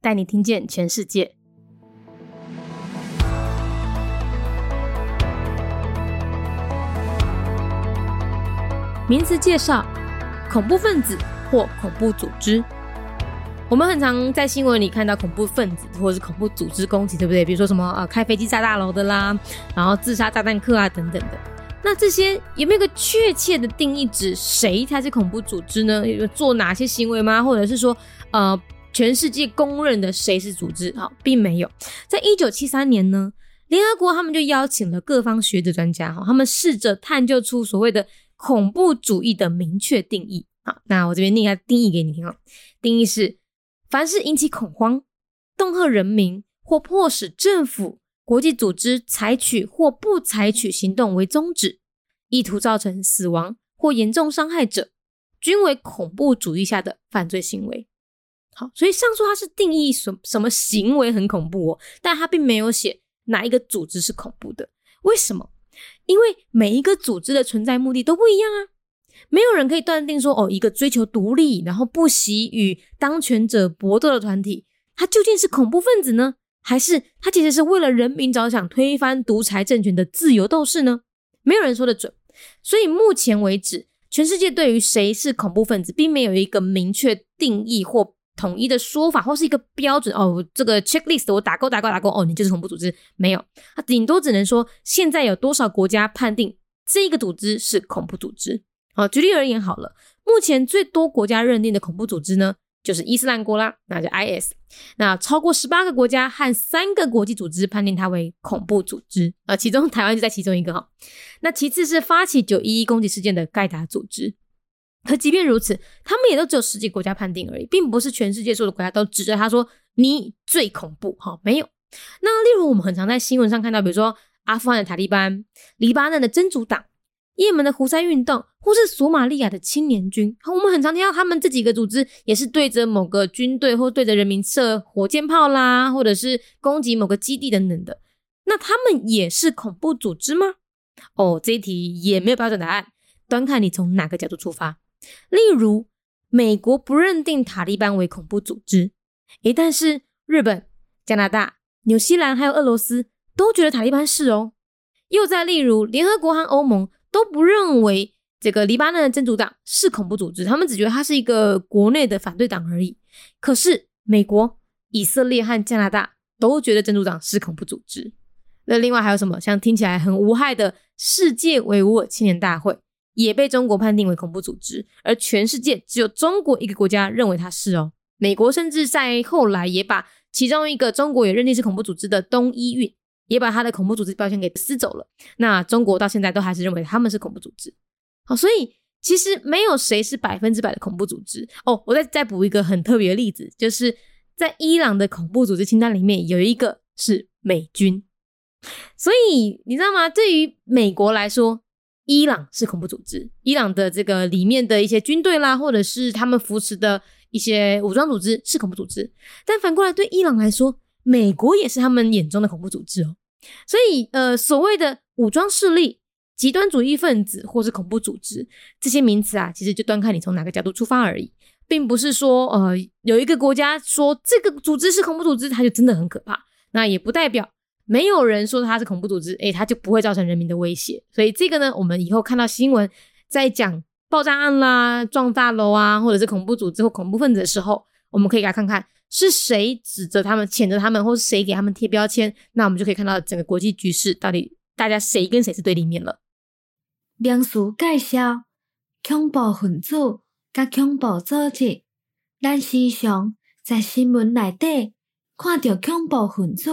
带你听见全世界。名词介绍：恐怖分子或恐怖组织。我们很常在新闻里看到恐怖分子或者是恐怖组织攻击，对不对？比如说什么呃开飞机炸大楼的啦，然后自杀炸弹客啊等等的。那这些有没有个确切的定义，指谁才是恐怖组织呢？有做哪些行为吗？或者是说呃？全世界公认的谁是组织？好，并没有。在一九七三年呢，联合国他们就邀请了各方学者专家，哈，他们试着探究出所谓的恐怖主义的明确定义。好，那我这边念一下定义给你听哦。定义是：凡是引起恐慌、恫吓人民或迫使政府、国际组织采取或不采取行动为宗旨，意图造成死亡或严重伤害者，均为恐怖主义下的犯罪行为。好，所以上述它是定义什什么行为很恐怖哦，但它并没有写哪一个组织是恐怖的。为什么？因为每一个组织的存在目的都不一样啊，没有人可以断定说，哦，一个追求独立，然后不惜与当权者搏斗的团体，它究竟是恐怖分子呢，还是它其实是为了人民着想，推翻独裁政权的自由斗士呢？没有人说的准。所以目前为止，全世界对于谁是恐怖分子，并没有一个明确定义或。统一的说法或是一个标准哦，这个 checklist 我打勾打勾打勾哦，你就是恐怖组织没有？它顶多只能说现在有多少国家判定这个组织是恐怖组织。好，举例而言好了，目前最多国家认定的恐怖组织呢，就是伊斯兰国啦，那就 IS。那超过十八个国家和三个国际组织判定它为恐怖组织，呃，其中台湾就在其中一个哈。那其次是发起九一一攻击事件的盖达组织。可即便如此，他们也都只有十几国家判定而已，并不是全世界所有的国家都指着他说你最恐怖哈，没有。那例如我们很常在新闻上看到，比如说阿富汗的塔利班、黎巴嫩的真主党、也门的胡塞运动，或是索马利亚的青年军，我们很常听到他们这几个组织也是对着某个军队或对着人民射火箭炮啦，或者是攻击某个基地等等的。那他们也是恐怖组织吗？哦，这一题也没有标准答案，端看你从哪个角度出发。例如，美国不认定塔利班为恐怖组织，诶，但是日本、加拿大、纽西兰还有俄罗斯都觉得塔利班是哦。又再例如，联合国和欧盟都不认为这个黎巴嫩的真主党是恐怖组织，他们只觉得它是一个国内的反对党而已。可是美国、以色列和加拿大都觉得真主党是恐怖组织。那另外还有什么？像听起来很无害的世界维吾尔青年大会。也被中国判定为恐怖组织，而全世界只有中国一个国家认为它是哦。美国甚至在后来也把其中一个中国也认定是恐怖组织的东伊运，也把他的恐怖组织标签给撕走了。那中国到现在都还是认为他们是恐怖组织。好，所以其实没有谁是百分之百的恐怖组织哦。我再再补一个很特别的例子，就是在伊朗的恐怖组织清单里面有一个是美军。所以你知道吗？对于美国来说，伊朗是恐怖组织，伊朗的这个里面的一些军队啦，或者是他们扶持的一些武装组织是恐怖组织。但反过来对伊朗来说，美国也是他们眼中的恐怖组织哦。所以，呃，所谓的武装势力、极端主义分子或是恐怖组织这些名词啊，其实就端看你从哪个角度出发而已，并不是说，呃，有一个国家说这个组织是恐怖组织，它就真的很可怕。那也不代表。没有人说他是恐怖组织，诶，他就不会造成人民的威胁。所以这个呢，我们以后看到新闻在讲爆炸案啦、撞大楼啊，或者是恐怖组织或恐怖分子的时候，我们可以来看看是谁指责他们、谴责他们，或是谁给他们贴标签。那我们就可以看到整个国际局势到底大家谁跟谁是对立面了。名词介绍：恐怖分子甲恐怖组织，咱时常在新闻内底。看到恐怖分子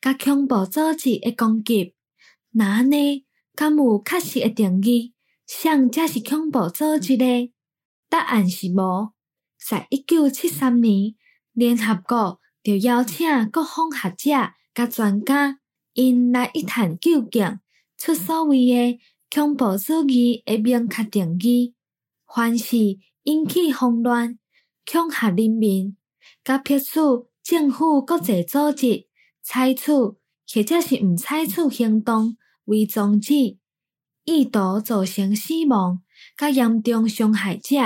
甲恐怖组织的攻击，那安尼敢有确实的定义，谁才是恐怖组织呢？答案是无。在一九七三年，联合国就邀请各方学者甲专家，因来一探究竟，出所谓的恐怖主义的明确定义。凡是引起慌乱、恐吓人民、甲迫使政府、国际组织采取或者是毋采取行动为宗旨，意图造成死亡、甲严重伤害者。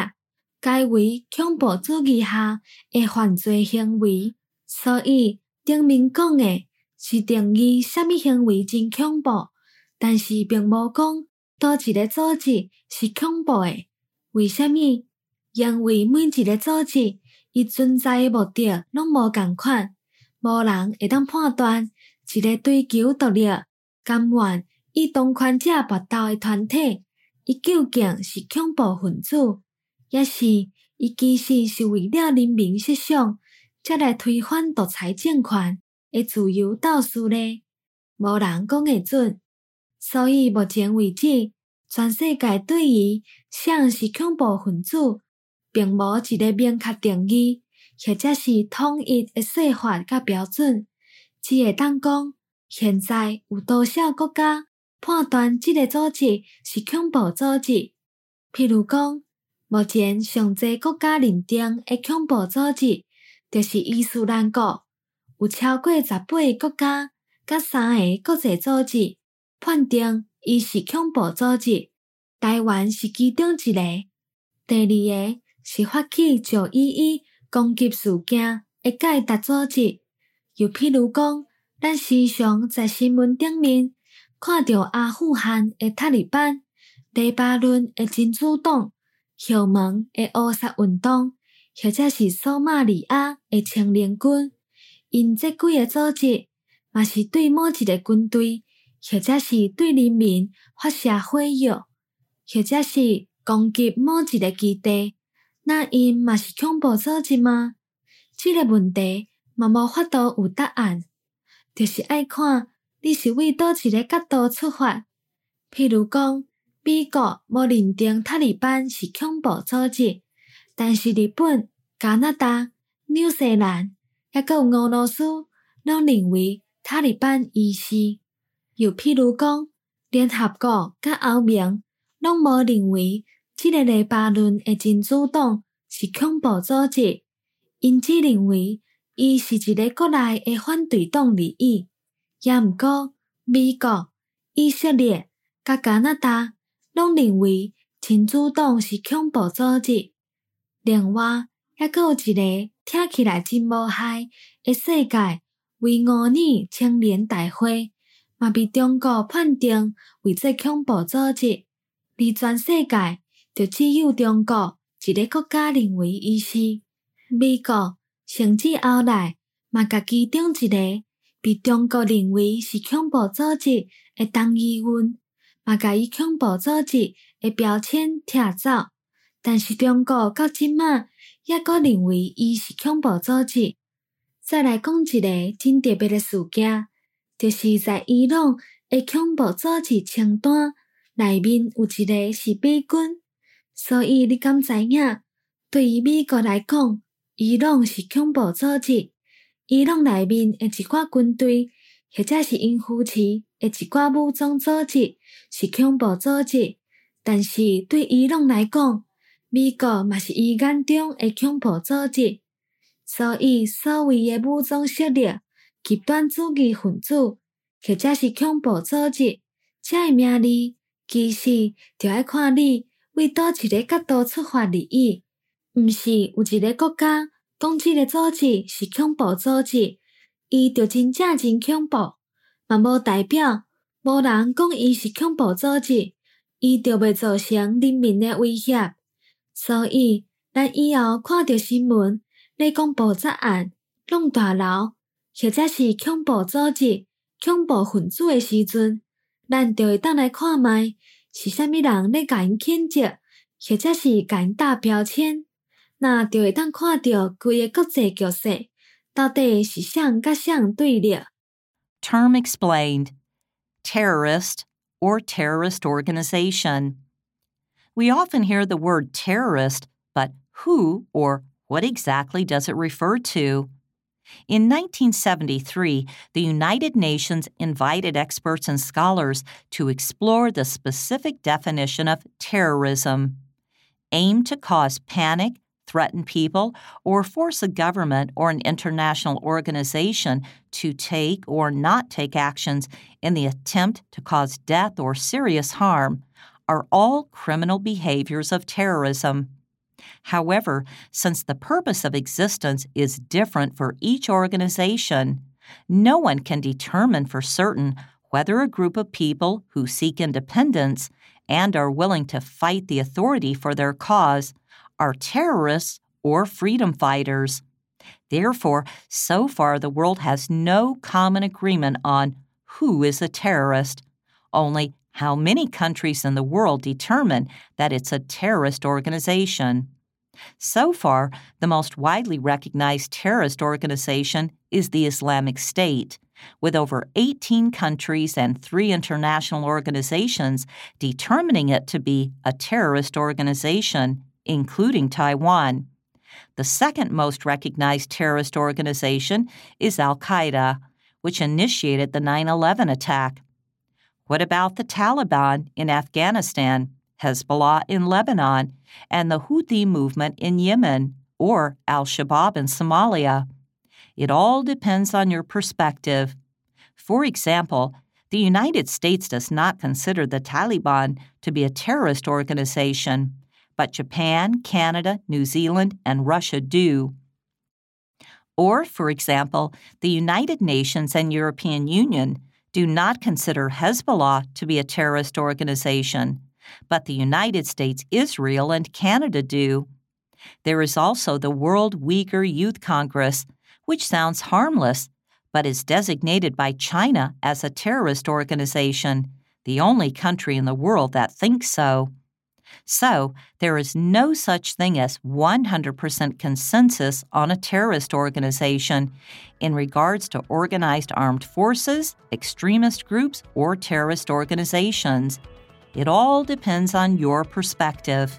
该为恐怖主义下的犯罪行为，所以顶面讲的是定义虾米行为真恐怖，但是并无讲倒一个组织是恐怖的。为虾米？因为每一个组织伊存在的目的拢无共款，无人会当判断一个追求独立、甘愿以同款者搏斗的团体，伊究竟是恐怖分子。抑是，伊其实是为了人民设想，才来推翻独裁政权的自由斗士呢？无人讲会准。所以目前为止，全世界对于谁是恐怖分子，并无一个明确定义，或者是统一的说法甲标准。只会当讲，现在有多少国家判断即个组织是恐怖组织？譬如讲。目前上济国家认定的恐怖组织，就是伊斯兰国，有超过十八个国家，甲三个国际组织判定伊是恐怖组织。台湾是其中一个。第二个是发起九一一攻击事件会解达组织。又譬如讲，咱时常在新闻顶面看到阿富汗的塔利班、黎巴嫩的真主党。后门的乌萨运动，或者是索马里亚的青年军，因这几个组织，嘛是对某一个军队，或者是对人民发射火药，或者是攻击某一个基地，那因嘛是恐怖组织吗？这个问题嘛无法度有答案，就是爱看你是为倒一个角度出发，譬如讲。美国无认定塔利班是恐怖组织，但是日本、加拿大、纽西兰，还有俄罗斯，拢认为塔利班伊是。又譬如讲，联合国甲欧盟拢无认为即个黎巴嫩的真主党是恐怖组织，因只认为伊是一个国内的反对党而已。也毋过，美国、以色列甲加拿大。拢认为真主党是恐怖组织。另外，还佫有一个听起来真无害的世界为五年青年大会，嘛被中国判定为做恐怖组织。而全世界就只有中国一个国家认为伊是。美国甚至后来嘛，甲其中一个被中国认为是恐怖组织的党议员。嘛，甲伊恐怖组织的标签拆走，但是中国到即马抑阁认为伊是恐怖组织。再来讲一个真特别的事件，就是在伊朗的恐怖组织清单内面有一个是美军，所以你敢知影？对于美国来讲，伊朗是恐怖组织。伊朗内面的一寡军队，或者是因扶持的一寡武装组织。是恐怖组织，但是对伊朗来讲，美国嘛是伊眼中的恐怖组织。所以，所谓诶武装势力、极端主义分子，或者是恐怖组织，这名字其实就要看你为倒一个角度出发而已。毋是有一个国家讲这个组织是恐怖组织，伊就真正真恐怖，嘛无代表。无人讲伊是恐怖组织，伊就袂造成人民的威胁。所以，咱以后看到新闻咧讲爆炸案、弄大楼，或者是恐怖组织、恐怖分子的时阵，咱就会当来看卖是虾米人咧甲因谴责，或者是甲因打标签，那就会当看到规个国际局势，到底是谁甲谁对立？Term explained terrorist or terrorist organization. We often hear the word terrorist, but who or what exactly does it refer to? In 1973, the United Nations invited experts and scholars to explore the specific definition of terrorism. Aim to cause panic, threaten people, or force a government or an international organization to take or not take actions in the attempt to cause death or serious harm are all criminal behaviors of terrorism. However, since the purpose of existence is different for each organization, no one can determine for certain whether a group of people who seek independence and are willing to fight the authority for their cause are terrorists or freedom fighters. Therefore, so far the world has no common agreement on who is a terrorist, only how many countries in the world determine that it's a terrorist organization. So far, the most widely recognized terrorist organization is the Islamic State, with over 18 countries and three international organizations determining it to be a terrorist organization, including Taiwan. The second most recognized terrorist organization is Al Qaeda, which initiated the 9 11 attack. What about the Taliban in Afghanistan, Hezbollah in Lebanon, and the Houthi movement in Yemen, or Al Shabaab in Somalia? It all depends on your perspective. For example, the United States does not consider the Taliban to be a terrorist organization, but Japan, Canada, New Zealand, and Russia do. Or, for example, the United Nations and European Union do not consider Hezbollah to be a terrorist organization, but the United States, Israel, and Canada do. There is also the World Uyghur Youth Congress, which sounds harmless, but is designated by China as a terrorist organization, the only country in the world that thinks so. So, there is no such thing as 100% consensus on a terrorist organization in regards to organized armed forces, extremist groups, or terrorist organizations. It all depends on your perspective.